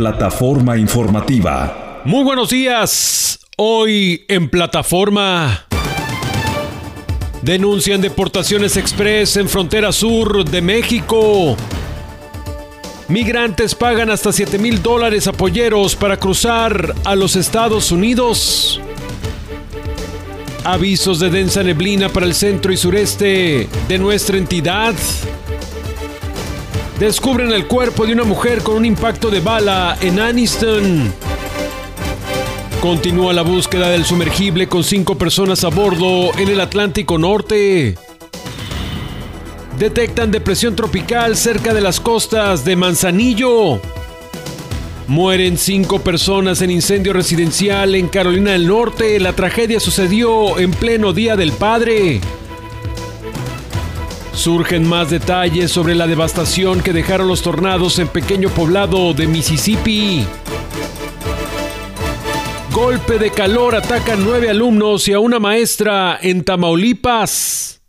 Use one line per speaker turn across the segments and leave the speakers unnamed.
Plataforma informativa.
Muy buenos días. Hoy en plataforma. Denuncian deportaciones express en frontera sur de México. Migrantes pagan hasta 7 mil dólares a polleros para cruzar a los Estados Unidos. Avisos de densa neblina para el centro y sureste de nuestra entidad. Descubren el cuerpo de una mujer con un impacto de bala en Aniston. Continúa la búsqueda del sumergible con cinco personas a bordo en el Atlántico Norte. Detectan depresión tropical cerca de las costas de Manzanillo. Mueren cinco personas en incendio residencial en Carolina del Norte. La tragedia sucedió en pleno Día del Padre. Surgen más detalles sobre la devastación que dejaron los tornados en pequeño poblado de Mississippi. Golpe de calor ataca nueve alumnos y a una maestra en Tamaulipas.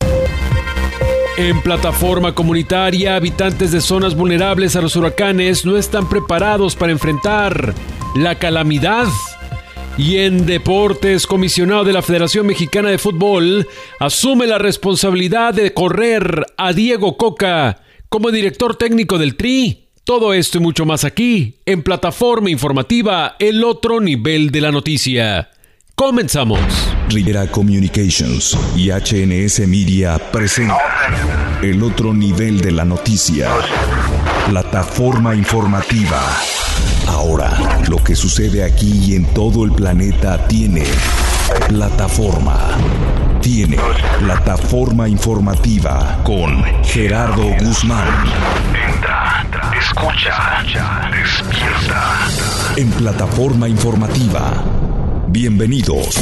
En plataforma comunitaria, habitantes de zonas vulnerables a los huracanes no están preparados para enfrentar la calamidad. Y en deportes, comisionado de la Federación Mexicana de Fútbol asume la responsabilidad de correr a Diego Coca como director técnico del Tri. Todo esto y mucho más aquí, en plataforma informativa, el otro nivel de la noticia. Comenzamos.
Rivera Communications y HNS Media presenta el otro nivel de la noticia. Plataforma informativa. Ahora, lo que sucede aquí y en todo el planeta tiene plataforma. Tiene plataforma informativa con Gerardo Guzmán.
Entra, escucha, despierta.
En plataforma informativa. Bienvenidos.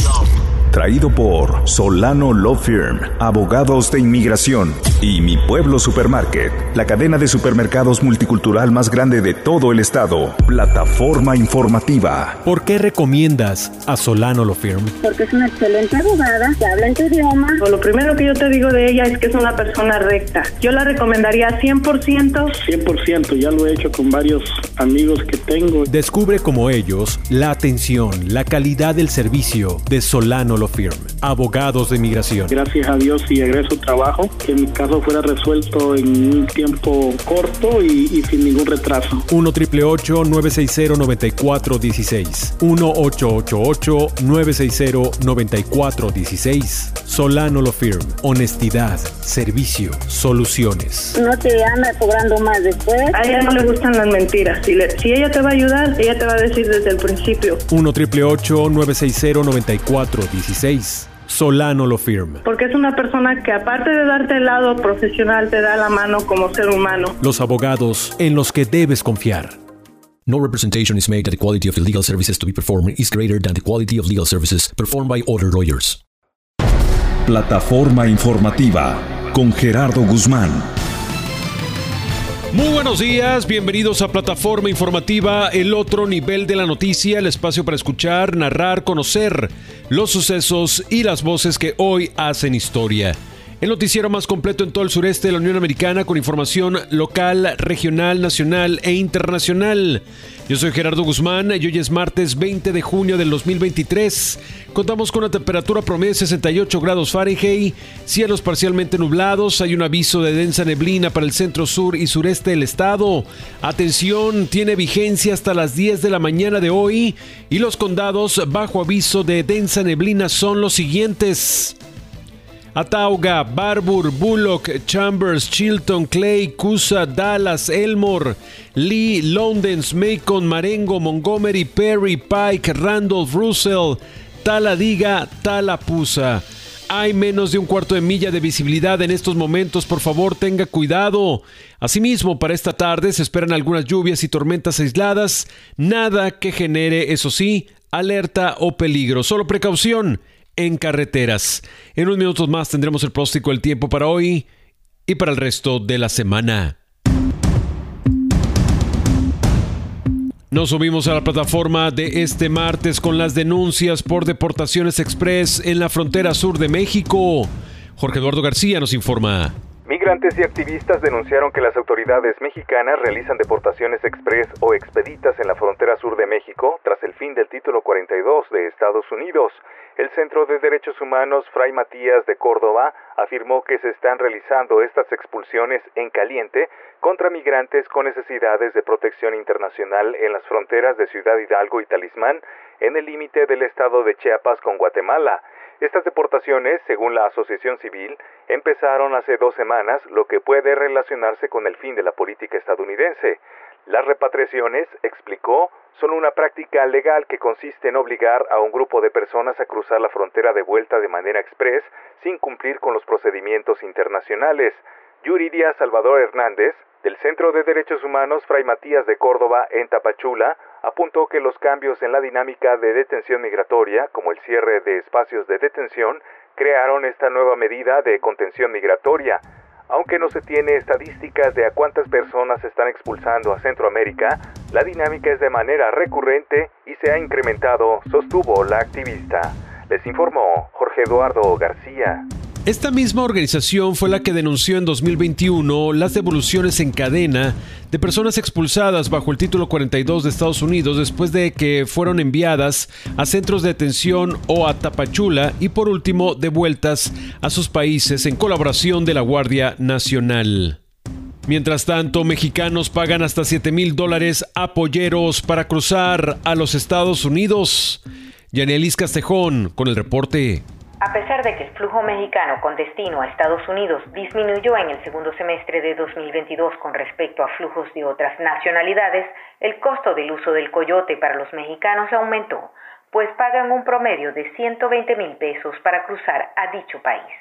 Traído por Solano Law Firm, abogados de inmigración y Mi Pueblo Supermarket, la cadena de supermercados multicultural más grande de todo el estado. Plataforma informativa.
¿Por qué recomiendas a Solano Law Firm?
Porque es una excelente abogada, que habla en tu idioma.
Lo primero que yo te digo de ella es que es una persona recta. Yo la recomendaría 100%.
100%, ya lo he hecho con varios amigos que tengo.
Descubre como ellos la atención, la calidad del servicio de Solano Law Firm, abogados de inmigración.
Gracias a Dios y egreso trabajo, que mi caso fuera resuelto en un tiempo corto y, y sin ningún retraso.
1 triple 960 9416 1 888 960 9416 Solano Law Firm. Honestidad, servicio, soluciones.
No te anda cobrando más después.
A ella no le gustan las mentiras. Si, le- si ella te va a ayudar, ella te va a decir desde el principio.
1 triple 960 9416 Solano Law Firm.
Porque es una persona que aparte de darte el lado profesional, te da la mano como ser humano.
Los abogados en los que debes confiar.
No representation is made that the quality of the legal services to be performed is greater than the quality of legal services performed by other lawyers.
Plataforma informativa con Gerardo Guzmán.
Muy buenos días, bienvenidos a Plataforma Informativa, el otro nivel de la noticia, el espacio para escuchar, narrar, conocer los sucesos y las voces que hoy hacen historia. El noticiero más completo en todo el sureste de la Unión Americana con información local, regional, nacional e internacional. Yo soy Gerardo Guzmán y hoy es martes 20 de junio del 2023. Contamos con una temperatura promedio de 68 grados Fahrenheit, cielos parcialmente nublados, hay un aviso de densa neblina para el centro sur y sureste del estado. Atención, tiene vigencia hasta las 10 de la mañana de hoy y los condados bajo aviso de densa neblina son los siguientes. Atauga, Barbour, Bullock, Chambers, Chilton, Clay, Cusa, Dallas, Elmore, Lee, Londens, Macon, Marengo, Montgomery, Perry, Pike, Randolph, Russell, Taladiga, Talapusa. Hay menos de un cuarto de milla de visibilidad en estos momentos, por favor tenga cuidado. Asimismo, para esta tarde se esperan algunas lluvias y tormentas aisladas, nada que genere, eso sí, alerta o peligro, solo precaución en carreteras. En unos minutos más tendremos el pronóstico del tiempo para hoy y para el resto de la semana. Nos subimos a la plataforma de este martes con las denuncias por deportaciones express en la frontera sur de México. Jorge Eduardo García nos informa.
Migrantes y activistas denunciaron que las autoridades mexicanas realizan deportaciones express o expeditas en la frontera sur de México tras el fin del título 42 de Estados Unidos. El Centro de Derechos Humanos Fray Matías de Córdoba afirmó que se están realizando estas expulsiones en caliente contra migrantes con necesidades de protección internacional en las fronteras de Ciudad Hidalgo y Talismán en el límite del estado de Chiapas con Guatemala. Estas deportaciones, según la Asociación Civil, empezaron hace dos semanas, lo que puede relacionarse con el fin de la política estadounidense. Las repatriaciones, explicó, son una práctica legal que consiste en obligar a un grupo de personas a cruzar la frontera de vuelta de manera express sin cumplir con los procedimientos internacionales. Yuridia Salvador Hernández, del Centro de Derechos Humanos Fray Matías de Córdoba en Tapachula, apuntó que los cambios en la dinámica de detención migratoria, como el cierre de espacios de detención, crearon esta nueva medida de contención migratoria. Aunque no se tiene estadísticas de a cuántas personas están expulsando a Centroamérica, la dinámica es de manera recurrente y se ha incrementado, sostuvo la activista. Les informó Jorge Eduardo García.
Esta misma organización fue la que denunció en 2021 las devoluciones en cadena de personas expulsadas bajo el título 42 de Estados Unidos después de que fueron enviadas a centros de detención o a Tapachula y por último devueltas a sus países en colaboración de la Guardia Nacional. Mientras tanto, mexicanos pagan hasta 7 mil dólares a polleros para cruzar a los Estados Unidos. Yanelis Castejón con el reporte.
A pesar de que el flujo mexicano con destino a Estados Unidos disminuyó en el segundo semestre de 2022 con respecto a flujos de otras nacionalidades, el costo del uso del coyote para los mexicanos aumentó, pues pagan un promedio de 120 mil pesos para cruzar a dicho país.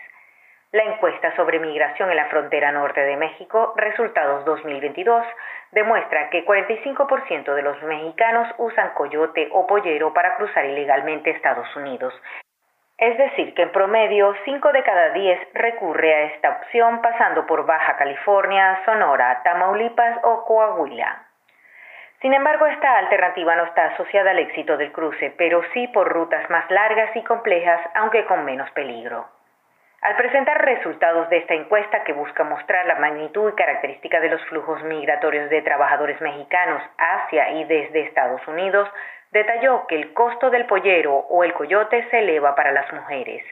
La encuesta sobre migración en la frontera norte de México, resultados 2022, demuestra que 45% de los mexicanos usan coyote o pollero para cruzar ilegalmente Estados Unidos, es decir, que en promedio 5 de cada 10 recurre a esta opción pasando por Baja California, Sonora, Tamaulipas o Coahuila. Sin embargo, esta alternativa no está asociada al éxito del cruce, pero sí por rutas más largas y complejas, aunque con menos peligro. Al presentar resultados de esta encuesta que busca mostrar la magnitud y característica de los flujos migratorios de trabajadores mexicanos hacia y desde Estados Unidos, detalló que el costo del pollero o el coyote se eleva para las mujeres,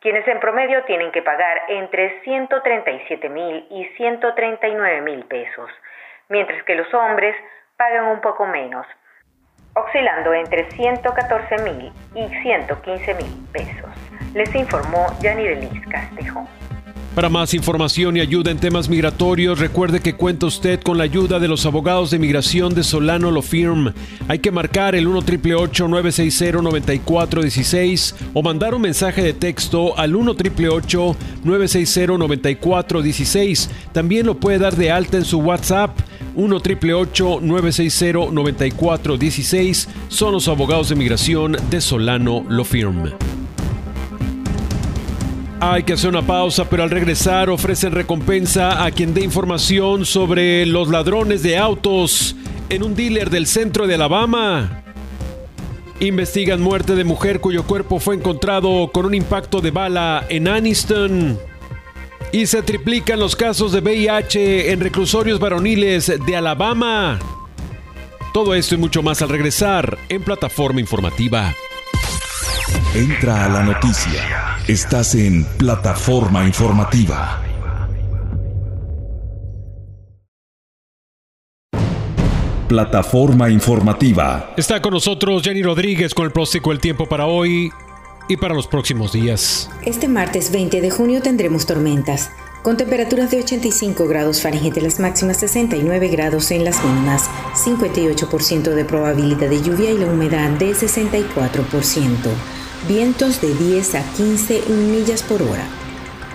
quienes en promedio tienen que pagar entre 137 mil y 139 mil pesos, mientras que los hombres pagan un poco menos, oscilando entre 114 mil y 115 mil pesos. Les informó Yanirelis Castejón.
Para más información y ayuda en temas migratorios, recuerde que cuenta usted con la ayuda de los abogados de migración de Solano Lo Firm. Hay que marcar el 1 960 9416 o mandar un mensaje de texto al 1 960 9416. También lo puede dar de alta en su WhatsApp 1 960 9416. Son los abogados de migración de Solano Lo Firm. Hay que hacer una pausa, pero al regresar ofrecen recompensa a quien dé información sobre los ladrones de autos en un dealer del centro de Alabama. Investigan muerte de mujer cuyo cuerpo fue encontrado con un impacto de bala en Aniston. Y se triplican los casos de VIH en reclusorios varoniles de Alabama. Todo esto y mucho más al regresar en plataforma informativa.
Entra a la noticia. Estás en plataforma informativa. Plataforma informativa.
Está con nosotros Jenny Rodríguez con el próximo del tiempo para hoy y para los próximos días.
Este martes 20 de junio tendremos tormentas, con temperaturas de 85 grados Fahrenheit en las máximas, 69 grados en las mínimas, 58% de probabilidad de lluvia y la humedad de 64% vientos de 10 a 15 millas por hora.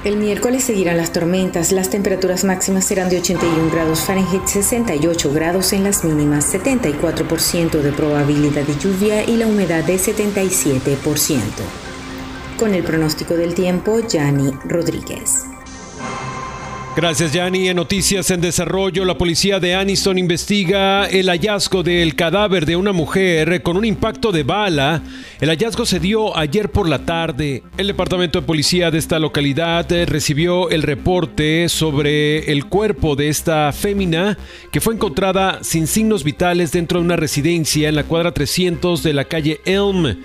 El miércoles seguirán las tormentas, las temperaturas máximas serán de 81 grados Fahrenheit, 68 grados en las mínimas, 74% de probabilidad de lluvia y la humedad de 77%. Con el pronóstico del tiempo, Yanni Rodríguez.
Gracias, Yanni. En noticias en desarrollo, la policía de Aniston investiga el hallazgo del cadáver de una mujer con un impacto de bala. El hallazgo se dio ayer por la tarde. El departamento de policía de esta localidad eh, recibió el reporte sobre el cuerpo de esta fémina que fue encontrada sin signos vitales dentro de una residencia en la cuadra 300 de la calle Elm.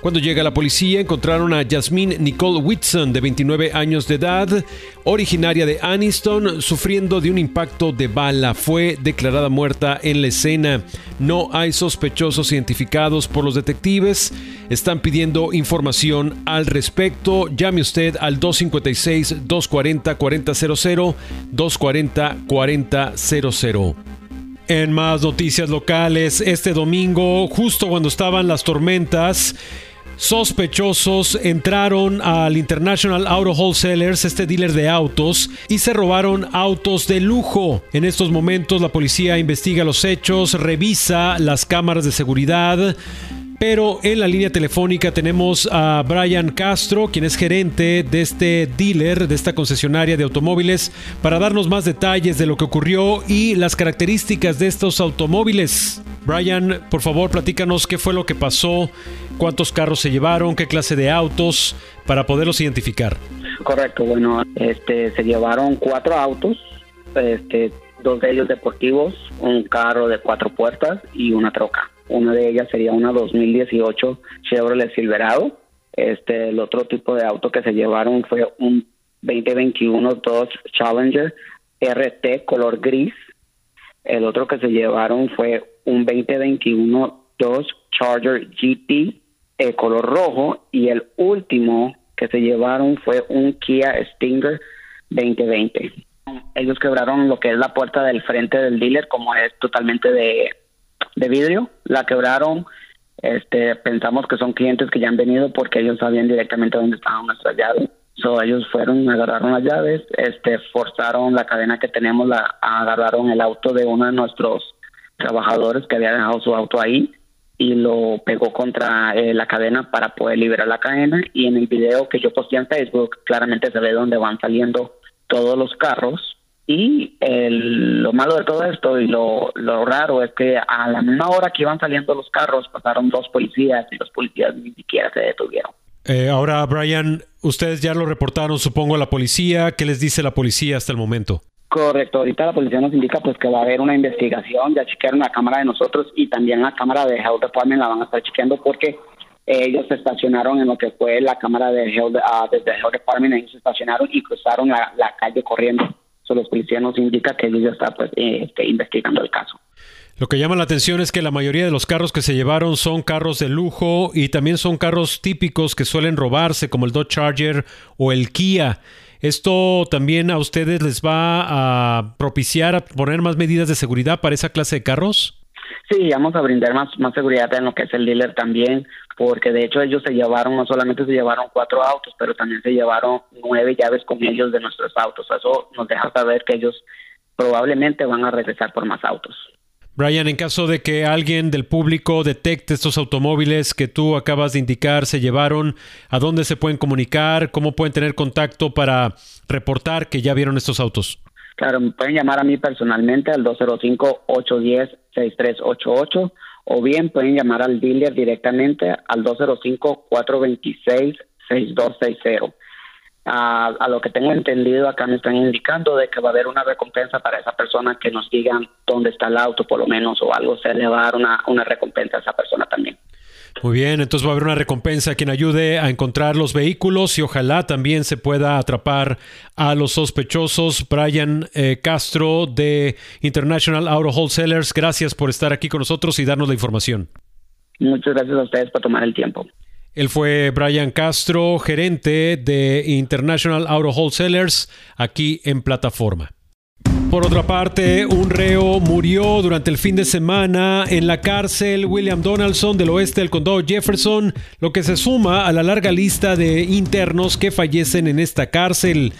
Cuando llega la policía encontraron a Jasmine Nicole Whitson, de 29 años de edad, originaria de Aniston, sufriendo de un impacto de bala. Fue declarada muerta en la escena. No hay sospechosos identificados por los detectives. Están pidiendo información al respecto. Llame usted al 256-240-4000, 240-4000. En más noticias locales, este domingo, justo cuando estaban las tormentas, Sospechosos entraron al International Auto Wholesalers, este dealer de autos, y se robaron autos de lujo. En estos momentos la policía investiga los hechos, revisa las cámaras de seguridad. Pero en la línea telefónica tenemos a Brian Castro, quien es gerente de este dealer, de esta concesionaria de automóviles, para darnos más detalles de lo que ocurrió y las características de estos automóviles. Brian, por favor, platícanos qué fue lo que pasó cuántos carros se llevaron, qué clase de autos, para poderlos identificar.
Correcto, bueno, este, se llevaron cuatro autos, este, dos de ellos deportivos, un carro de cuatro puertas y una troca. Una de ellas sería una 2018 Chevrolet Silverado. Este, el otro tipo de auto que se llevaron fue un 2021 Dodge Challenger RT color gris. El otro que se llevaron fue un 2021 Dodge Charger GT el color rojo y el último que se llevaron fue un Kia Stinger 2020. Ellos quebraron lo que es la puerta del frente del dealer, como es totalmente de, vidrio. La quebraron. Este, pensamos que son clientes que ya han venido porque ellos sabían directamente dónde estaban nuestras llaves. So, ellos fueron, agarraron las llaves, este, forzaron la cadena que tenemos, la, agarraron el auto de uno de nuestros trabajadores que había dejado su auto ahí y lo pegó contra eh, la cadena para poder liberar la cadena y en el video que yo posté en Facebook claramente se ve dónde van saliendo todos los carros y lo malo de todo esto y lo, raro es que a la misma hora que iban saliendo los carros pasaron dos policías y los policías ni siquiera se detuvieron.
Eh, ahora, Brian, ustedes ya lo reportaron, supongo, a la policía. ¿Qué les dice la policía hasta el momento?
Correcto, ahorita la policía nos indica pues que va a haber una investigación, ya chequearon la cámara de nosotros y también la cámara de Health Department la van a estar chequeando porque ellos se estacionaron en lo que fue la cámara de Health, uh, desde Health Department, ellos se estacionaron y cruzaron la, calle corriendo. Los policías nos indica que ellos ya están pues, eh, este, investigando el caso.
Lo que llama la atención es que la mayoría de los carros que se llevaron son carros de lujo y también son carros típicos que suelen robarse como el Dodge Charger o el Kia. ¿Esto también a ustedes les va a propiciar a poner más medidas de seguridad para esa clase de carros?
Sí, vamos a brindar más, más seguridad en lo que es el dealer también, porque de hecho ellos se llevaron, no solamente se llevaron cuatro autos, pero también se llevaron nueve llaves con ellos de nuestros autos. Eso nos deja saber que ellos probablemente van a regresar por más autos.
Brian, en caso de que alguien del público detecte estos automóviles que tú acabas de indicar se llevaron, ¿a dónde se pueden comunicar? ¿Cómo pueden tener contacto para reportar que ya vieron estos autos?
Claro, pueden llamar a mí personalmente al 205-810-6388 o bien pueden llamar al dealer directamente al 205-426-6260 a, lo que tengo entendido, acá me están indicando de que va a haber una recompensa para esa persona que nos digan dónde está el auto, por lo menos, o algo, se le va a dar una, una recompensa a esa persona también.
Muy bien, entonces va a haber una recompensa a quien ayude a encontrar los vehículos y ojalá también se pueda atrapar a los sospechosos. Brian eh, Castro de International Auto Wholesalers, gracias por estar aquí con nosotros y darnos la información.
Muchas gracias a ustedes por tomar el tiempo.
Él fue Brian Castro, gerente de International Auto Wholesalers aquí en plataforma. Por otra parte, un reo murió durante el fin de semana en la cárcel William Donaldson del oeste del condado Jefferson, lo que se suma a la larga lista de internos que fallecen en esta cárcel.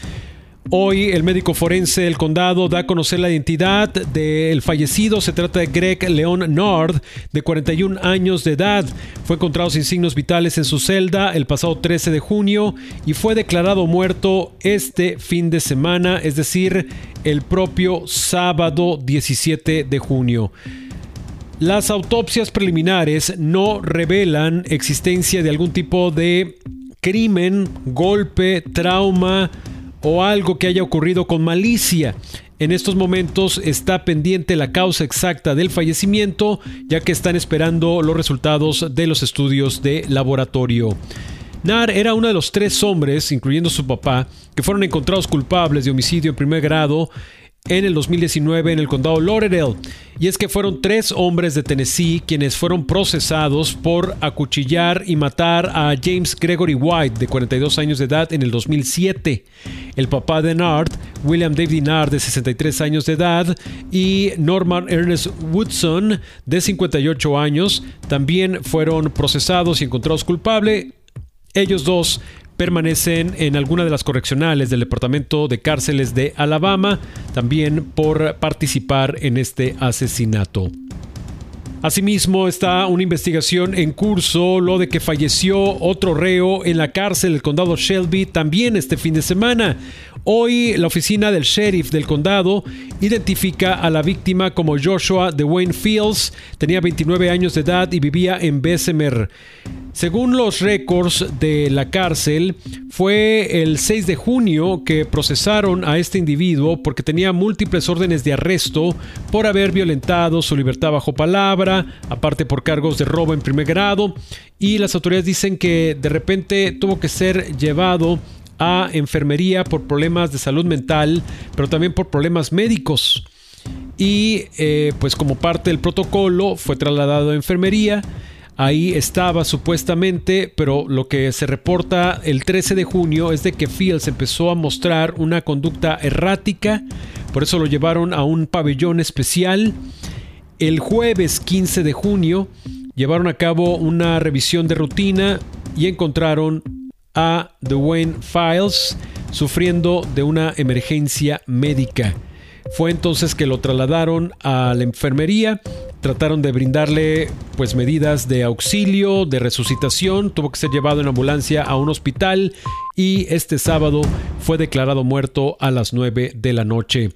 Hoy el médico forense del condado da a conocer la identidad del fallecido. Se trata de Greg Leon Nord, de 41 años de edad. Fue encontrado sin signos vitales en su celda el pasado 13 de junio y fue declarado muerto este fin de semana, es decir, el propio sábado 17 de junio. Las autopsias preliminares no revelan existencia de algún tipo de crimen, golpe, trauma, o algo que haya ocurrido con malicia. En estos momentos está pendiente la causa exacta del fallecimiento, ya que están esperando los resultados de los estudios de laboratorio. Nar era uno de los tres hombres, incluyendo su papá, que fueron encontrados culpables de homicidio en primer grado en el 2019 en el condado Lauderdale. Y es que fueron tres hombres de Tennessee quienes fueron procesados por acuchillar y matar a James Gregory White, de 42 años de edad, en el 2007. El papá de Nard, William David Nard, de 63 años de edad, y Norman Ernest Woodson, de 58 años, también fueron procesados y encontrados culpables. Ellos dos permanecen en alguna de las correccionales del Departamento de Cárceles de Alabama, también por participar en este asesinato. Asimismo, está una investigación en curso, lo de que falleció otro reo en la cárcel del condado Shelby también este fin de semana. Hoy la oficina del sheriff del condado identifica a la víctima como Joshua Wayne Fields, tenía 29 años de edad y vivía en Bessemer. Según los récords de la cárcel, fue el 6 de junio que procesaron a este individuo porque tenía múltiples órdenes de arresto por haber violentado su libertad bajo palabra, aparte por cargos de robo en primer grado, y las autoridades dicen que de repente tuvo que ser llevado a enfermería por problemas de salud mental, pero también por problemas médicos. Y eh, pues como parte del protocolo fue trasladado a enfermería. Ahí estaba supuestamente, pero lo que se reporta el 13 de junio es de que Fields empezó a mostrar una conducta errática, por eso lo llevaron a un pabellón especial. El jueves 15 de junio llevaron a cabo una revisión de rutina y encontraron a Dwayne Files sufriendo de una emergencia médica. Fue entonces que lo trasladaron a la enfermería, trataron de brindarle pues medidas de auxilio, de resucitación, tuvo que ser llevado en ambulancia a un hospital y este sábado fue declarado muerto a las 9 de la noche.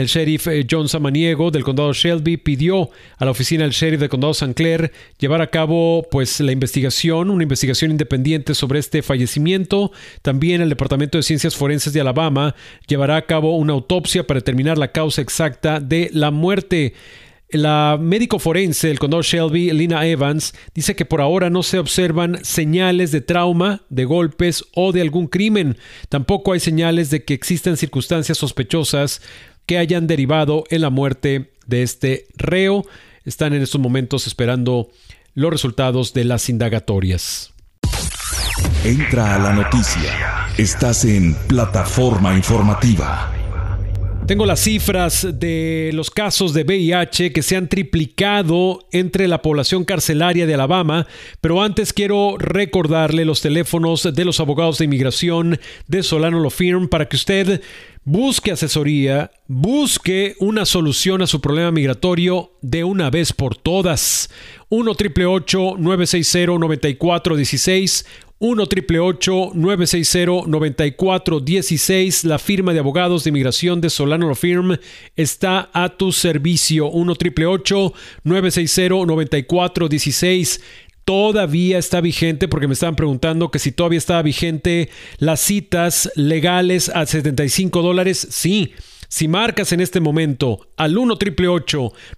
El sheriff eh, John Samaniego del condado Shelby pidió a la oficina del sheriff del condado San Clair llevar a cabo pues la investigación, una investigación independiente sobre este fallecimiento. También el Departamento de Ciencias Forenses de Alabama llevará a cabo una autopsia para determinar la causa exacta de la muerte. La médico forense del condado Shelby, Lina Evans, dice que por ahora no se observan señales de trauma, de golpes o de algún crimen. Tampoco hay señales de que existan circunstancias sospechosas que hayan derivado en la muerte de este reo. Están en estos momentos esperando los resultados de las indagatorias.
Entra a la noticia. Estás en plataforma informativa.
Tengo las cifras de los casos de VIH que se han triplicado entre la población carcelaria de Alabama, pero antes quiero recordarle los teléfonos de los abogados de inmigración de Solano Law Firm para que usted busque asesoría, busque una solución a su problema migratorio de una vez por todas. 1 960 9416 1 960 9416 La firma de abogados de inmigración de Solano Firm está a tu servicio. 1 960 9416 todavía está vigente, porque me estaban preguntando que si todavía estaba vigente las citas legales a 75 dólares. Sí. Si marcas en este momento al 1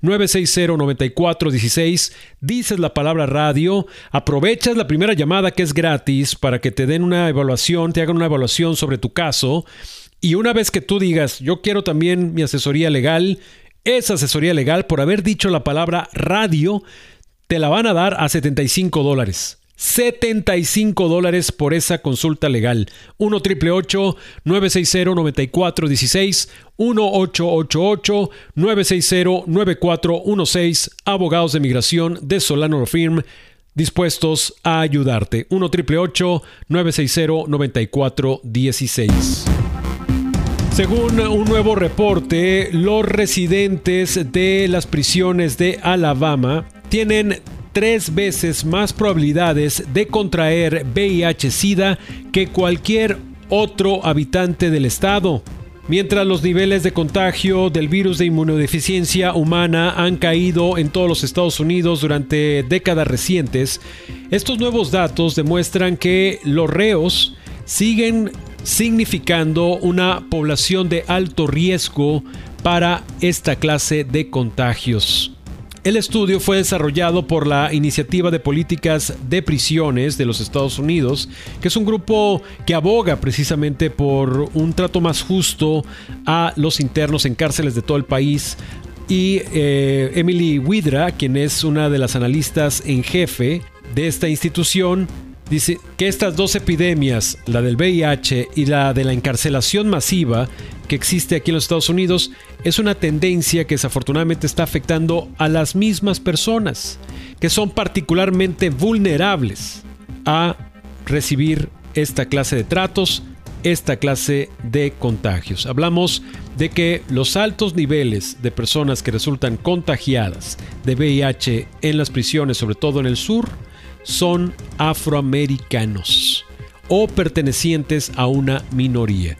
960 9416, dices la palabra radio, aprovechas la primera llamada que es gratis para que te den una evaluación, te hagan una evaluación sobre tu caso. Y una vez que tú digas, yo quiero también mi asesoría legal, esa asesoría legal por haber dicho la palabra radio, te la van a dar a 75 dólares. 75 dólares por esa consulta legal. 1 960 9416 1888 960 9416 Abogados de Migración de Solano Firm dispuestos a ayudarte. 1 960 9416 Según un nuevo reporte, los residentes de las prisiones de Alabama tienen tres veces más probabilidades de contraer VIH-Sida que cualquier otro habitante del estado. Mientras los niveles de contagio del virus de inmunodeficiencia humana han caído en todos los Estados Unidos durante décadas recientes, estos nuevos datos demuestran que los reos siguen significando una población de alto riesgo para esta clase de contagios. El estudio fue desarrollado por la Iniciativa de Políticas de Prisiones de los Estados Unidos, que es un grupo que aboga precisamente por un trato más justo a los internos en cárceles de todo el país. Y eh, Emily Widra, quien es una de las analistas en jefe de esta institución, Dice que estas dos epidemias, la del VIH y la de la encarcelación masiva que existe aquí en los Estados Unidos, es una tendencia que desafortunadamente está afectando a las mismas personas, que son particularmente vulnerables a recibir esta clase de tratos, esta clase de contagios. Hablamos de que los altos niveles de personas que resultan contagiadas de VIH en las prisiones, sobre todo en el sur, son afroamericanos o pertenecientes a una minoría.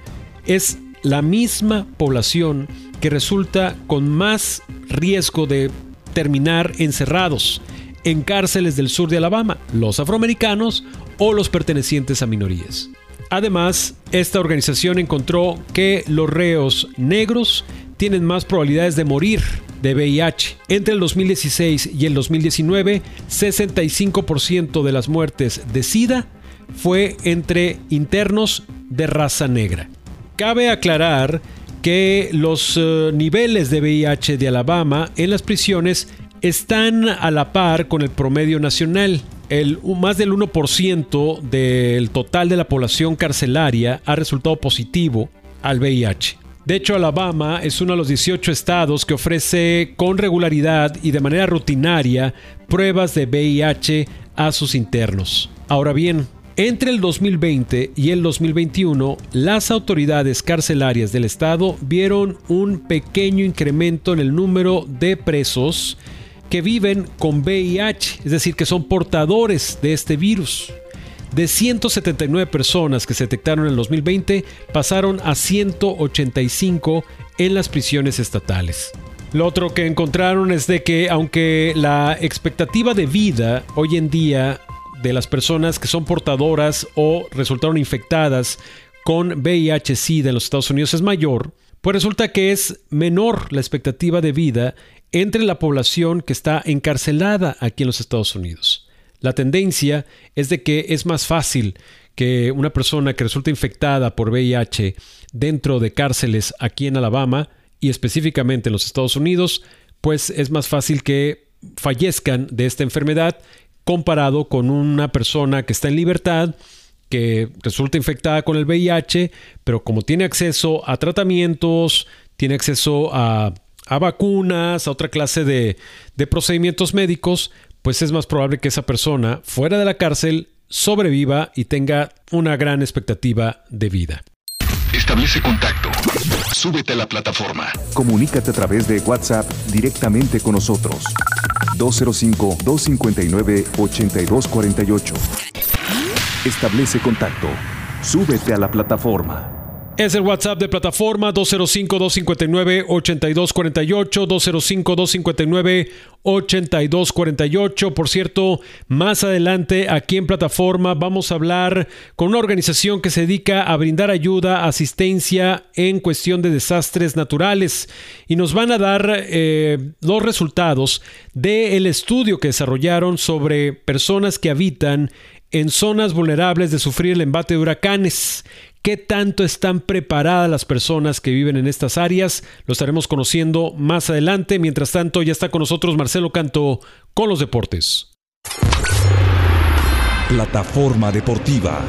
Es la misma población que resulta con más riesgo de terminar encerrados en cárceles del sur de Alabama, los afroamericanos o los pertenecientes a minorías. Además, esta organización encontró que los reos negros tienen más probabilidades de morir de VIH. Entre el 2016 y el 2019, 65% de las muertes de SIDA fue entre internos de raza negra. Cabe aclarar que los eh, niveles de VIH de Alabama en las prisiones están a la par con el promedio nacional. El, más del 1% del total de la población carcelaria ha resultado positivo al VIH. De hecho, Alabama es uno de los 18 estados que ofrece con regularidad y de manera rutinaria pruebas de VIH a sus internos. Ahora bien, entre el 2020 y el 2021, las autoridades carcelarias del estado vieron un pequeño incremento en el número de presos que viven con VIH, es decir, que son portadores de este virus. De 179 personas que se detectaron en el 2020, pasaron a 185 en las prisiones estatales. Lo otro que encontraron es de que aunque la expectativa de vida hoy en día de las personas que son portadoras o resultaron infectadas con VIH-Sida en los Estados Unidos es mayor, pues resulta que es menor la expectativa de vida entre la población que está encarcelada aquí en los Estados Unidos. La tendencia es de que es más fácil que una persona que resulta infectada por VIH dentro de cárceles aquí en Alabama y específicamente en los Estados Unidos, pues es más fácil que fallezcan de esta enfermedad comparado con una persona que está en libertad, que resulta infectada con el VIH, pero como tiene acceso a tratamientos, tiene acceso a, vacunas, a otra clase de, de procedimientos médicos, pues es más probable que esa persona fuera de la cárcel sobreviva y tenga una gran expectativa de vida.
Establece contacto. Súbete a la plataforma.
Comunícate a través de WhatsApp directamente con nosotros. 205-259-8248. Establece contacto. Súbete a la plataforma.
Es el WhatsApp de plataforma 205-259-8248, 205-259-8248. Por cierto, más adelante aquí en plataforma vamos a hablar con una organización que se dedica a brindar ayuda, asistencia en cuestión de desastres naturales y nos van a dar eh, los resultados del estudio que desarrollaron sobre personas que habitan en zonas vulnerables de sufrir el embate de huracanes. ¿Qué tanto están preparadas las personas que viven en estas áreas? Lo estaremos conociendo más adelante. Mientras tanto, ya está con nosotros Marcelo Canto con los deportes.
Plataforma Deportiva.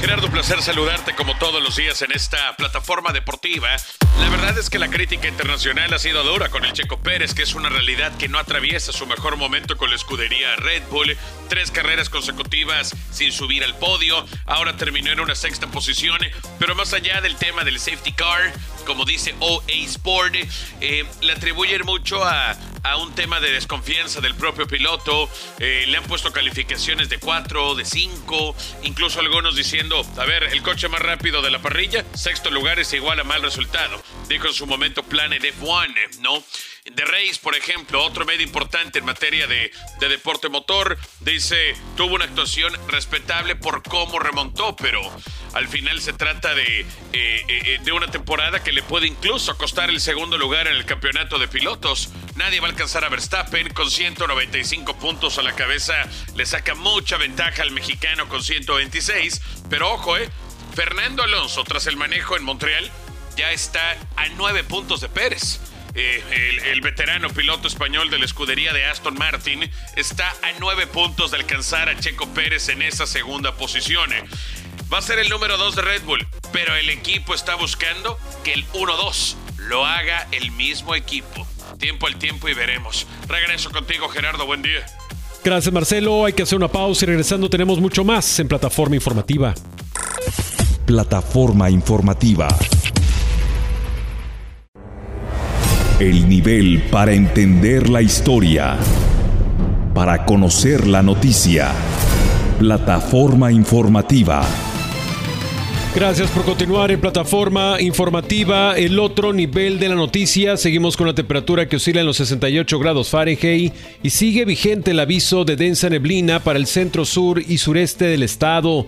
Gerardo, placer saludarte como todos los días en esta plataforma deportiva. La verdad es que la crítica internacional ha sido dura con el Checo Pérez, que es una realidad que no atraviesa su mejor momento con la escudería Red Bull. Tres carreras consecutivas sin subir al podio. Ahora terminó en una sexta posición. Pero más allá del tema del safety car, como dice OA Sport, eh, le atribuyen mucho a, a, un tema de desconfianza del propio piloto. Eh, le han puesto calificaciones de 4, de 5, incluso algunos diciendo, a ver, el coche más rápido de la parrilla, sexto lugar es igual a mal resultado. Dijo en su momento Planet F1, ¿no? De Reis, por ejemplo, otro medio importante en materia de, de, deporte motor, dice, tuvo una actuación respetable por cómo remontó, pero al final se trata de, eh, eh, de una temporada que le puede incluso costar el segundo lugar en el campeonato de pilotos. Nadie va a alcanzar a Verstappen con 195 puntos a la cabeza, le saca mucha ventaja al mexicano con 126, pero ojo, eh, Fernando Alonso, tras el manejo en Montreal, ya está a 9 puntos de Pérez. Eh, el, el, veterano piloto español de la escudería de Aston Martin está a nueve puntos de alcanzar a Checo Pérez en esa segunda posición. Va a ser el número 2 de Red Bull, pero el equipo está buscando que el 1-2 lo haga el mismo equipo. Tiempo al tiempo y veremos. Regreso contigo, Gerardo. Buen día.
Gracias, Marcelo. Hay que hacer una pausa y regresando tenemos mucho más en Plataforma Informativa.
Plataforma Informativa. El nivel para entender la historia. Para conocer la noticia. Plataforma Informativa.
Gracias por continuar en plataforma informativa. El otro nivel de la noticia. Seguimos con la temperatura que oscila en los 68 grados Fahrenheit y sigue vigente el aviso de densa neblina para el centro sur y sureste del estado.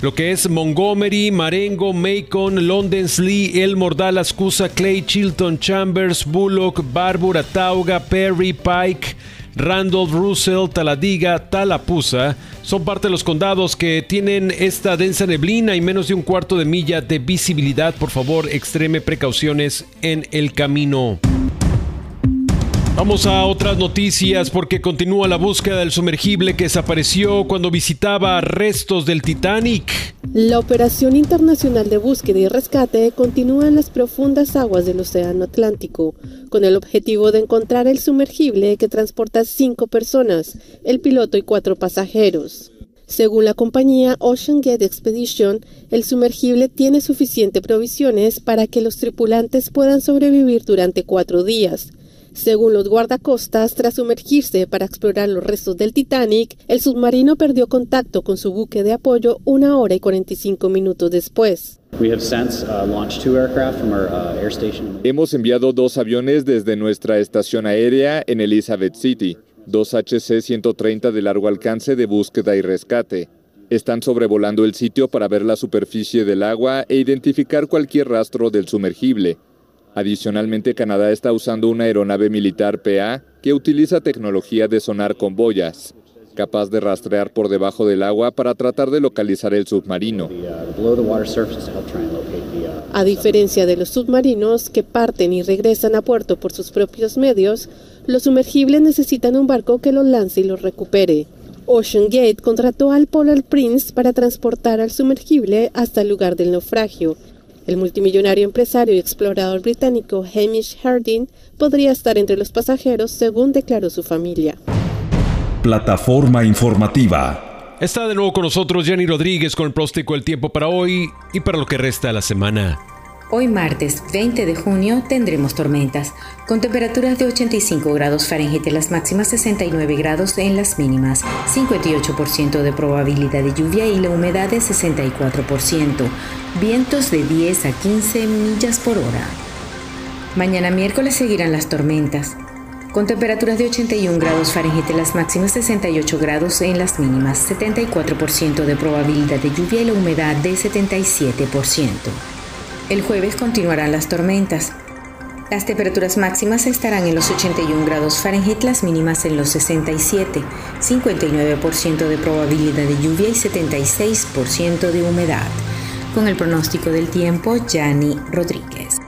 Lo que es Montgomery, Marengo, Macon, London, Lee, Elmore, Dallas, Cusa, Clay, Chilton, Chambers, Bullock, Barbour, Tauga, Perry, Pike. Randolph, Russell, Taladiga, Talapusa son parte de los condados que tienen esta densa neblina y menos de un cuarto de milla de visibilidad. Por favor, extreme precauciones en el camino. Vamos a otras noticias porque continúa la búsqueda del sumergible que desapareció cuando visitaba restos del Titanic.
La operación internacional de búsqueda y rescate continúa en las profundas aguas del Océano Atlántico, con el objetivo de encontrar el sumergible que transporta cinco personas, el piloto y cuatro pasajeros. Según la compañía Ocean Gate Expedition, el sumergible tiene suficientes provisiones para que los tripulantes puedan sobrevivir durante cuatro días, según los guardacostas, tras sumergirse para explorar los restos del Titanic, el submarino perdió contacto con su buque de apoyo una hora y 45 minutos después.
Hemos enviado dos aviones desde nuestra estación aérea en Elizabeth City, dos HC-130 de largo alcance de búsqueda y rescate. Están sobrevolando el sitio para ver la superficie del agua e identificar cualquier rastro del sumergible. Adicionalmente, Canadá está usando una aeronave militar PA que utiliza tecnología de sonar con boyas, capaz de rastrear por debajo del agua para tratar de localizar el submarino.
A diferencia de los submarinos que parten y regresan a puerto por sus propios medios, los sumergibles necesitan un barco que los lance y los recupere. Ocean Gate contrató al Polar Prince para transportar al sumergible hasta el lugar del naufragio, el multimillonario empresario y explorador británico Hamish Harding podría estar entre los pasajeros, según declaró su familia.
Plataforma informativa.
Está de nuevo con nosotros Jenny Rodríguez con el próstico del tiempo para hoy y para lo que resta de la semana.
Hoy martes 20 de junio tendremos tormentas, con temperaturas de 85 grados Fahrenheit en las máximas 69 grados en las mínimas, 58% de probabilidad de lluvia y la humedad de 64%, vientos de 10 a 15 millas por hora. Mañana miércoles seguirán las tormentas, con temperaturas de 81 grados Fahrenheit en las máximas 68 grados en las mínimas, 74% de probabilidad de lluvia y la humedad de 77%. El jueves continuarán las tormentas. Las temperaturas máximas estarán en los 81 grados Fahrenheit, las mínimas en los 67, 59% de probabilidad de lluvia y 76% de humedad. Con el pronóstico del tiempo, Yanni Rodríguez.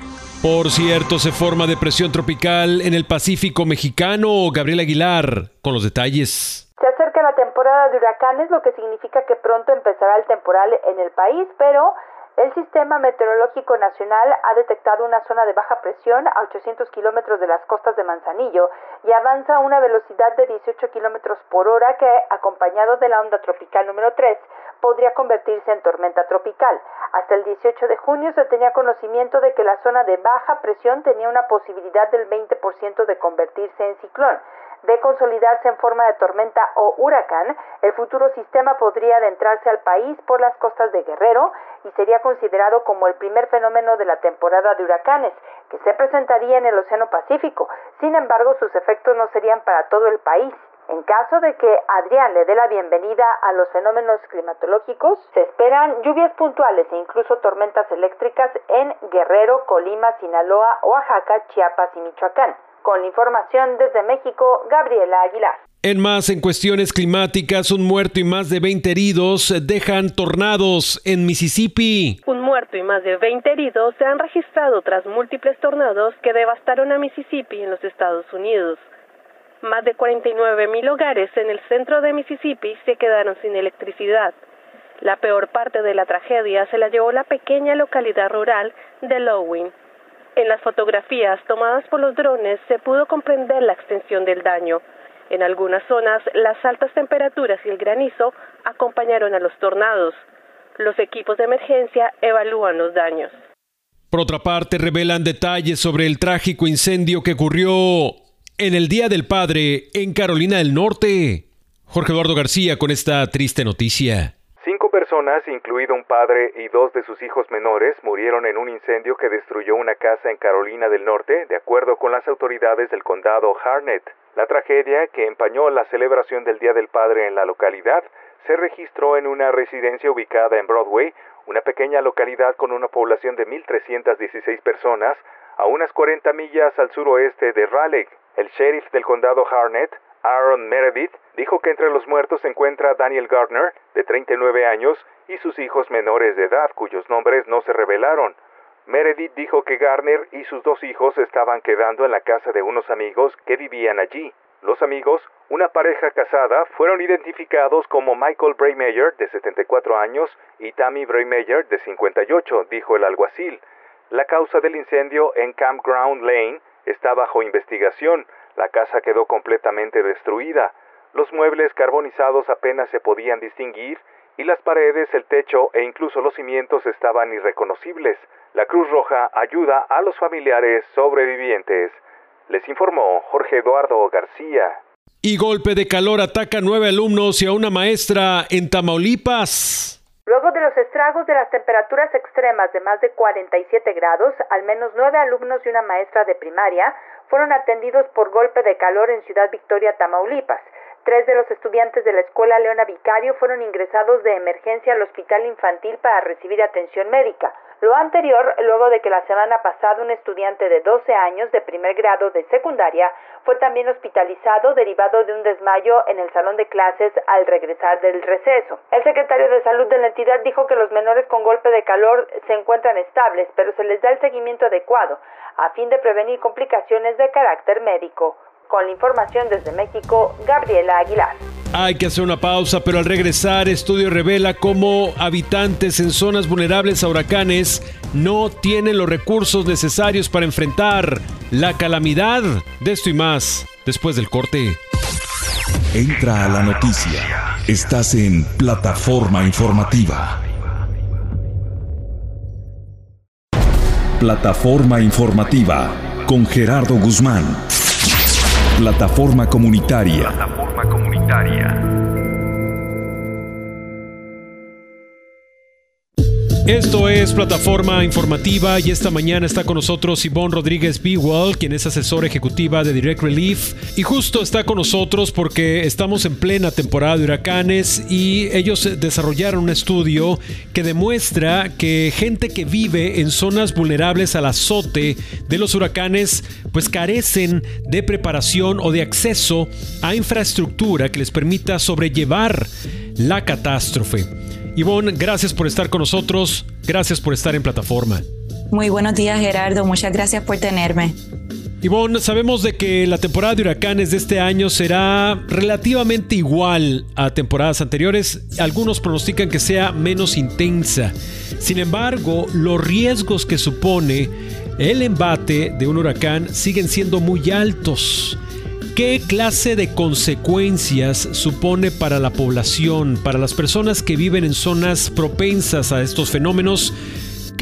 Por cierto, se forma depresión tropical en el Pacífico mexicano. Gabriel Aguilar, con los detalles.
Se acerca acerca la temporada de huracanes, lo que significa que pronto empezará el temporal en el país, pero el Sistema Meteorológico Nacional ha detectado una zona de baja presión a 800 kilómetros de las costas de Manzanillo y avanza a una velocidad de 18 kilómetros por hora que, acompañado de la onda tropical número 3, podría convertirse en tormenta tropical. Hasta el 18 de junio se tenía conocimiento de que la zona de baja presión tenía una posibilidad del 20% de convertirse en ciclón de consolidarse en forma de tormenta o huracán, el futuro sistema podría adentrarse al país por las costas de Guerrero y sería considerado como el primer fenómeno de la temporada de huracanes, que se presentaría en el Océano Pacífico. Sin embargo, sus efectos no serían para todo el país. En caso de que Adrián le dé la bienvenida a los fenómenos climatológicos, se esperan lluvias puntuales e incluso tormentas eléctricas en Guerrero, Colima, Sinaloa, Oaxaca, Chiapas y Michoacán. Con la información desde México, Gabriela Aguilar.
En más, en cuestiones climáticas, un muerto y más de 20 heridos dejan tornados en Mississippi.
Un muerto y más de 20 heridos se han registrado tras múltiples tornados que devastaron a Mississippi en los Estados Unidos. Más de 49 mil hogares en el centro de Mississippi se quedaron sin electricidad. La peor parte de la tragedia se la llevó la pequeña localidad rural de Lowing, en las fotografías tomadas por los drones se pudo comprender la extensión del daño. En algunas zonas, las altas temperaturas y el granizo acompañaron a los tornados. Los equipos de emergencia evalúan los daños.
Por otra parte, revelan detalles sobre el trágico incendio que ocurrió en el Día del Padre en Carolina del Norte. Jorge Eduardo García con esta triste noticia
personas, incluido un padre y dos de sus hijos menores, murieron en un incendio que destruyó una casa en Carolina del Norte, de acuerdo con las autoridades del condado Harnett. La tragedia, que empañó la celebración del Día del Padre en la localidad, se registró en una residencia ubicada en Broadway, una pequeña localidad con una población de 1.316 personas, a unas 40 millas al suroeste de Raleigh. El sheriff del condado Harnett Aaron Meredith dijo que entre los muertos se encuentra Daniel Gardner, de 39 años, y sus hijos menores de edad, cuyos nombres no se revelaron. Meredith dijo que Gardner y sus dos hijos estaban quedando en la casa de unos amigos que vivían allí. Los amigos, una pareja casada, fueron identificados como Michael Braymeyer, de 74 años, y Tammy Braymeyer, de 58, dijo el alguacil. La causa del incendio en Campground Lane está bajo investigación. La casa quedó completamente destruida. Los muebles carbonizados apenas se podían distinguir y las paredes, el techo e incluso los cimientos estaban irreconocibles. La Cruz Roja ayuda a los familiares sobrevivientes. Les informó Jorge Eduardo García.
Y golpe de calor ataca a nueve alumnos y a una maestra en Tamaulipas.
Luego de los estragos de las temperaturas extremas de más de 47 grados, al menos nueve alumnos y una maestra de primaria fueron atendidos por golpe de calor en Ciudad Victoria, Tamaulipas. Tres de los estudiantes de la escuela Leona Vicario fueron ingresados de emergencia al hospital infantil para recibir atención médica. Lo anterior, luego de que la semana pasada un estudiante de 12 años de primer grado de secundaria fue también hospitalizado derivado de un desmayo en el salón de clases al regresar del receso. El secretario de Salud de la entidad dijo que los menores con golpe de calor se encuentran estables, pero se les da el seguimiento adecuado a fin de prevenir complicaciones de carácter médico. Con la información desde México, Gabriela Aguilar.
Hay que hacer una pausa, pero al regresar, estudio revela cómo habitantes en zonas vulnerables a huracanes no tienen los recursos necesarios para enfrentar la calamidad. De esto y más, después del corte.
Entra a la noticia. Estás en plataforma informativa. Plataforma informativa con Gerardo Guzmán. Plataforma comunitaria. Plataforma comunitaria.
Esto es Plataforma Informativa y esta mañana está con nosotros Ivonne Rodríguez Bewell, quien es asesora ejecutiva de Direct Relief. Y justo está con nosotros porque estamos en plena temporada de huracanes y ellos desarrollaron un estudio que demuestra que gente que vive en zonas vulnerables al azote de los huracanes pues carecen de preparación o de acceso a infraestructura que les permita sobrellevar la catástrofe. Ivonne, gracias por estar con nosotros, gracias por estar en plataforma.
Muy buenos días Gerardo, muchas gracias por tenerme.
Ivonne, sabemos de que la temporada de huracanes de este año será relativamente igual a temporadas anteriores. Algunos pronostican que sea menos intensa. Sin embargo, los riesgos que supone el embate de un huracán siguen siendo muy altos. ¿Qué clase de consecuencias supone para la población, para las personas que viven en zonas propensas a estos fenómenos?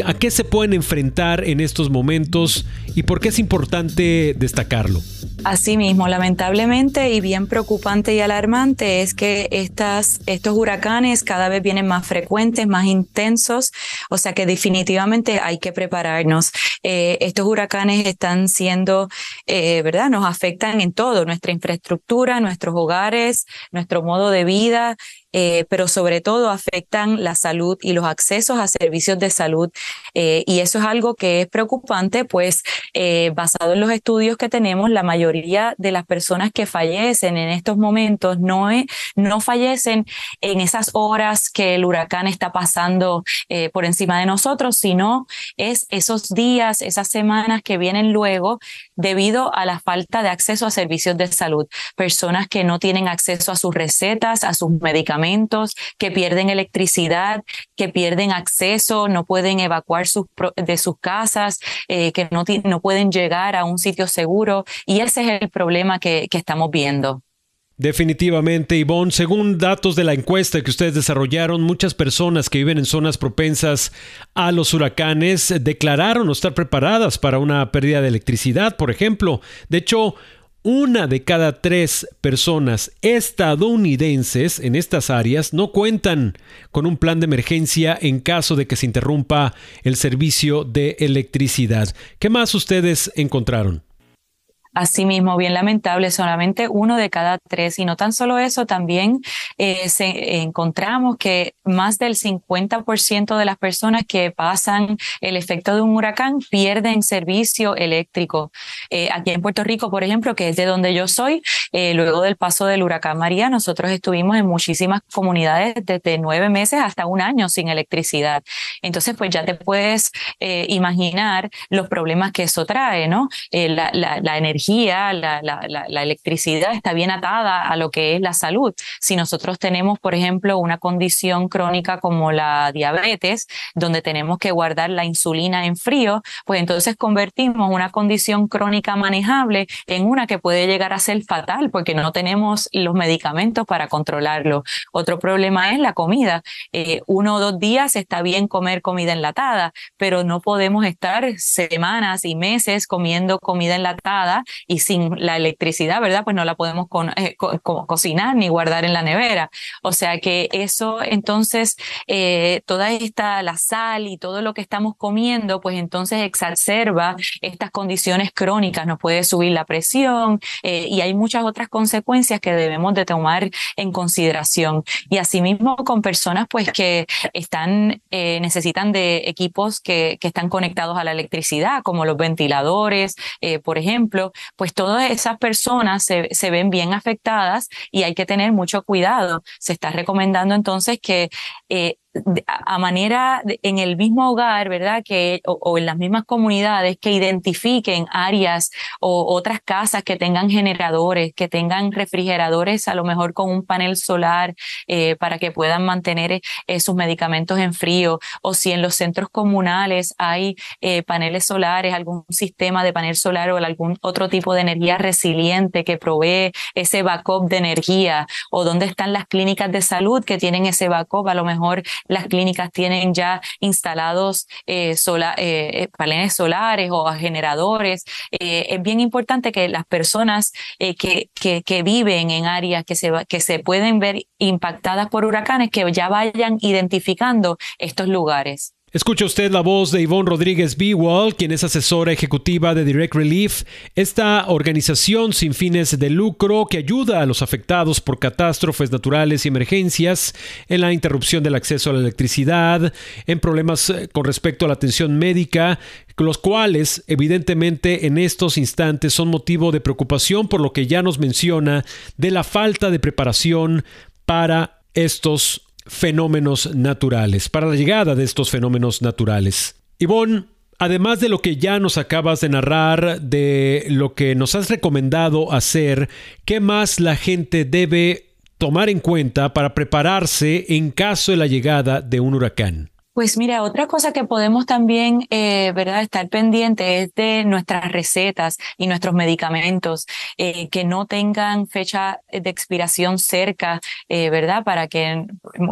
¿A qué se pueden enfrentar en estos momentos y por qué es importante destacarlo?
Asimismo, lamentablemente y bien preocupante y alarmante es que estos huracanes cada vez vienen más frecuentes, más intensos, o sea que definitivamente hay que prepararnos. Eh, estos huracanes están siendo, eh, ¿verdad? Nos afectan en todo, nuestra infraestructura, nuestros hogares, nuestro modo de vida, eh, pero sobre todo afectan la salud y los accesos a servicios de salud. Eh, y eso es algo que es preocupante, pues eh, basado en los estudios que tenemos, la mayoría de las personas que fallecen en estos momentos no, no fallecen en esas horas que el huracán está pasando por encima de nosotros, sino es esos días, esas semanas que vienen luego debido a la falta de acceso a servicios de salud. Personas que no tienen acceso a sus recetas, a sus medicamentos que pierden electricidad, que pierden acceso, no pueden evacuar de sus casas, eh, que no, no pueden llegar a un sitio seguro. Y ese es el problema que, que estamos viendo.
Definitivamente, Ivonne. Según datos de la encuesta que ustedes desarrollaron, muchas personas que viven en zonas propensas a los huracanes declararon no estar preparadas para una pérdida de electricidad, por ejemplo. De hecho, una de cada tres personas estadounidenses en estas áreas no cuentan con un plan de emergencia en caso de que se interrumpa el servicio de electricidad. ¿Qué más ustedes encontraron?
Asimismo, bien lamentable, solamente uno de cada tres. Y no tan solo eso, también eh, se, encontramos que más del 50% de las personas que pasan el efecto de un huracán pierden servicio eléctrico. Eh, aquí en Puerto Rico, por ejemplo, que es de donde yo soy, eh, luego del paso del huracán María, nosotros estuvimos en muchísimas comunidades desde nueve meses hasta un año sin electricidad. Entonces, pues ya te puedes imaginar los problemas que eso trae, ¿no? la, la, la energía la, la, electricidad está bien atada a lo que es la salud. Si nosotros tenemos, por ejemplo, una condición crónica como la diabetes, donde tenemos que guardar la insulina en frío, pues entonces convertimos una condición crónica manejable en una que puede llegar a ser fatal porque no tenemos los medicamentos para controlarlo. Otro problema es la comida. Eh, uno o dos días está bien comer comida enlatada, pero no podemos estar semanas y meses comiendo comida enlatada y sin la electricidad, ¿verdad? Pues no la podemos eh, cocinar ni guardar en la nevera. O sea que eso entonces, eh, toda esta, la sal y todo lo que estamos comiendo, pues entonces exacerba estas condiciones crónicas, nos puede subir la presión eh, y hay muchas otras consecuencias que debemos de tomar en consideración. Y asimismo con personas pues que están, necesitan de equipos que, que están conectados a la electricidad, como los ventiladores, por ejemplo, pues todas esas personas se, se, ven bien afectadas y hay que tener mucho cuidado. Se está recomendando entonces que eh, a manera en el mismo hogar, ¿verdad? Que, o, en las mismas comunidades que identifiquen áreas o otras casas que tengan generadores, que tengan refrigeradores, a lo mejor con un panel solar eh, para que puedan mantener eh, sus medicamentos en frío, o si en los centros comunales hay eh, paneles solares, algún sistema de panel solar o algún otro tipo de energía resiliente que provee ese backup de energía, o dónde están las clínicas de salud que tienen ese backup, a lo mejor las clínicas tienen ya instalados eh, eh, eh, paneles solares o generadores. es bien importante que las personas que, que, que, viven en áreas que se, que se pueden ver impactadas por huracanes, que ya vayan identificando estos lugares.
Escucha usted la voz de Yvonne Rodríguez Bewall, quien es asesora ejecutiva de Direct Relief, esta organización sin fines de lucro que ayuda a los afectados por catástrofes naturales y emergencias en la interrupción del acceso a la electricidad, en problemas eh, con respecto a la atención médica, los cuales evidentemente en estos instantes son motivo de preocupación por lo que ya nos menciona de la falta de preparación para estos fenómenos naturales, para la llegada de estos fenómenos naturales. Ivonne, además de lo que ya nos acabas de narrar, de lo que nos has recomendado hacer, ¿qué más la gente debe tomar en cuenta para prepararse en caso de la llegada de un huracán?
Pues mira, otra cosa que podemos también, eh, ¿verdad?, estar pendiente es de nuestras recetas y nuestros medicamentos eh, que no tengan fecha de expiración cerca, eh, ¿verdad? Para que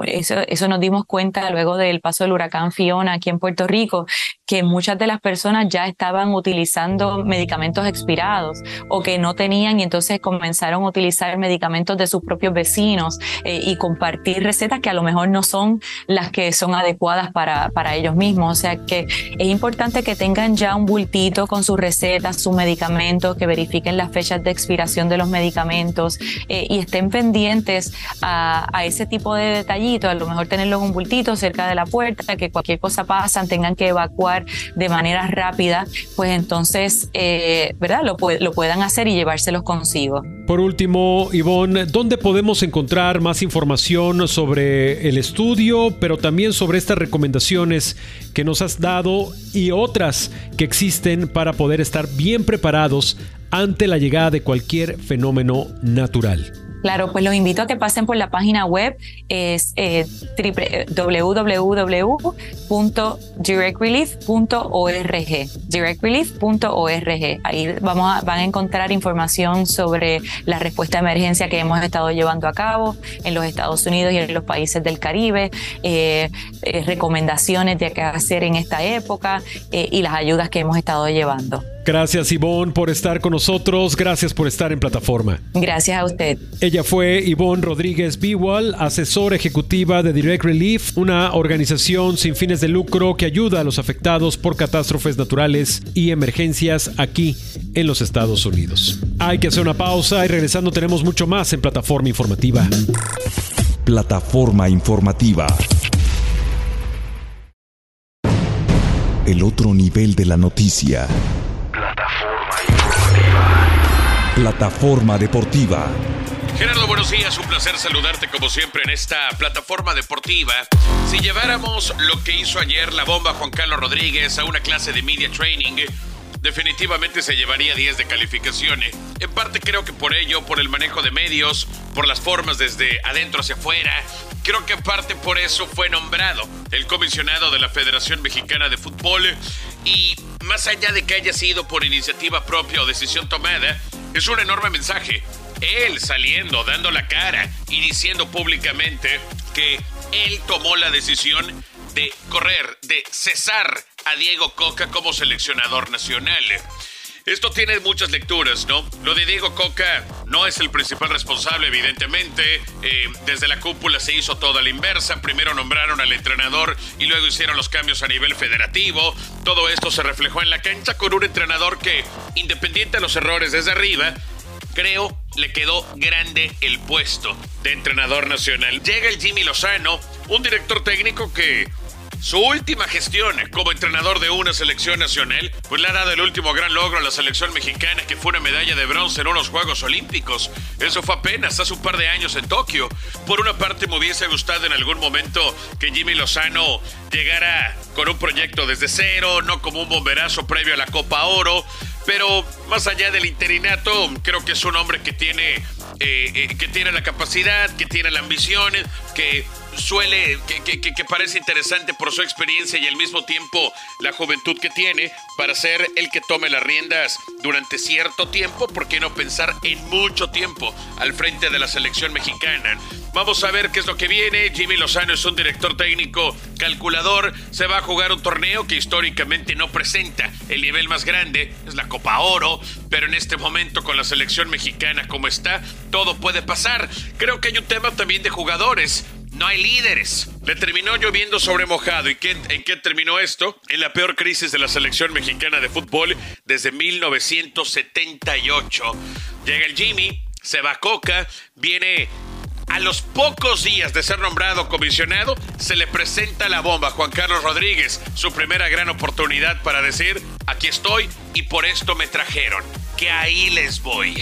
eso, eso nos dimos cuenta luego del paso del huracán Fiona aquí en Puerto Rico, que muchas de las personas ya estaban utilizando medicamentos expirados o que no tenían y entonces comenzaron a utilizar medicamentos de sus propios vecinos y compartir recetas que a lo mejor no son las que son adecuadas para, para ellos mismos. O sea que es importante que tengan ya un bultito con sus recetas, sus medicamentos, que verifiquen las fechas de expiración de los medicamentos eh, y estén pendientes a, a, ese tipo de detallitos. A lo mejor tenerlo en un bultito cerca de la puerta, que cualquier cosa pasa, tengan que evacuar de manera rápida, pues entonces, eh, ¿verdad? Lo, lo puedan hacer y llevárselos consigo.
Por último, Ivonne, ¿dónde podemos encontrar más información sobre el estudio, pero también sobre estas recomendaciones que nos has dado y otras que existen para poder estar bien preparados ante la llegada de cualquier fenómeno natural?
Claro, pues los invito a que pasen por la página web, es eh, www.directrelief.org, directrelief.org. Ahí vamos a, van a encontrar información sobre la respuesta de emergencia que hemos estado llevando a cabo en los Estados Unidos y en los países del Caribe, eh, eh, recomendaciones de qué hacer en esta época y las ayudas que hemos estado llevando.
Gracias Ivonne por estar con nosotros, gracias por estar en plataforma.
Gracias a usted.
Ella fue Ivonne Rodríguez Biwal, asesora ejecutiva de Direct Relief, una organización sin fines de lucro que ayuda a los afectados por catástrofes naturales y emergencias aquí en los Estados Unidos. Hay que hacer una pausa y regresando tenemos mucho más en plataforma informativa.
Plataforma informativa. El otro nivel de la noticia. Plataforma Deportiva.
Gerardo, buenos días, un placer saludarte como siempre en esta plataforma deportiva. Si lleváramos lo que hizo ayer la bomba Juan Carlos Rodríguez a una clase de media training, definitivamente se llevaría 10 de calificaciones. En parte creo que por ello, por el manejo de medios, por las formas desde adentro hacia afuera, creo que en parte por eso fue nombrado el comisionado de la Federación Mexicana de Fútbol y más allá de que haya sido por iniciativa propia o decisión tomada, es un enorme mensaje. Él saliendo, dando la cara y diciendo públicamente que él tomó la decisión de correr, de cesar a Diego Coca como seleccionador nacional. Esto tiene muchas lecturas, ¿no? Lo de Diego Coca no es el principal responsable, evidentemente. Eh, desde la cúpula se hizo toda la inversa. Primero nombraron al entrenador y luego hicieron los cambios a nivel federativo. Todo esto se reflejó en la cancha con un entrenador que, independiente de los errores desde arriba, creo le quedó grande el puesto de entrenador nacional. Llega el Jimmy Lozano, un director técnico que su última gestión como entrenador de una selección nacional, pues le ha dado el último gran logro a la selección mexicana, que fue una medalla de bronce en unos Juegos Olímpicos. Eso fue apenas hace un par de años en Tokio. Por una parte, me hubiese gustado en algún momento que Jimmy Lozano llegara con un proyecto desde cero, no como un bomberazo previo a la Copa Oro. Pero más allá del interinato, creo que es un hombre que tiene, eh, eh, que tiene la capacidad, que tiene la ambición, que suele, que, que, parece interesante por su experiencia y al mismo tiempo la juventud que tiene para ser el que tome las riendas durante cierto tiempo, ¿por qué no pensar en mucho tiempo al frente de la selección mexicana? Vamos a ver qué es lo que viene. Jimmy Lozano es un director técnico calculador. Se va a jugar un torneo que históricamente no presenta el nivel más grande. Es la Copa Oro. Pero en este momento con la selección mexicana como está, todo puede pasar. Creo que hay un tema también de jugadores no hay líderes. Le terminó lloviendo sobre mojado. ¿Y en qué terminó esto? En la peor crisis de la selección mexicana de fútbol desde 1978. Llega el Jimmy, se va Coca, viene a los pocos días de ser nombrado comisionado, se le presenta la bomba a Juan Carlos Rodríguez, su primera gran oportunidad para decir, aquí estoy y por esto me trajeron, que ahí les voy.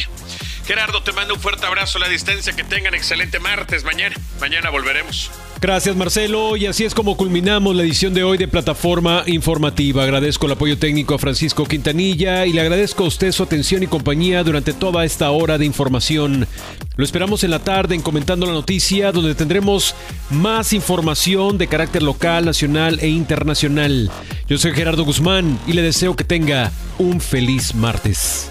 Gerardo, te mando un fuerte abrazo a la distancia. Que tengan excelente martes. Mañana, mañana volveremos. Gracias Marcelo y así es como culminamos la edición de hoy de Plataforma Informativa. Agradezco el apoyo técnico a Francisco Quintanilla y le agradezco a usted su atención y compañía durante toda esta hora de información. Lo esperamos en la tarde en Comentando la Noticia donde tendremos más información de carácter local, nacional e internacional. Yo soy Gerardo Guzmán y le deseo que tenga un feliz martes.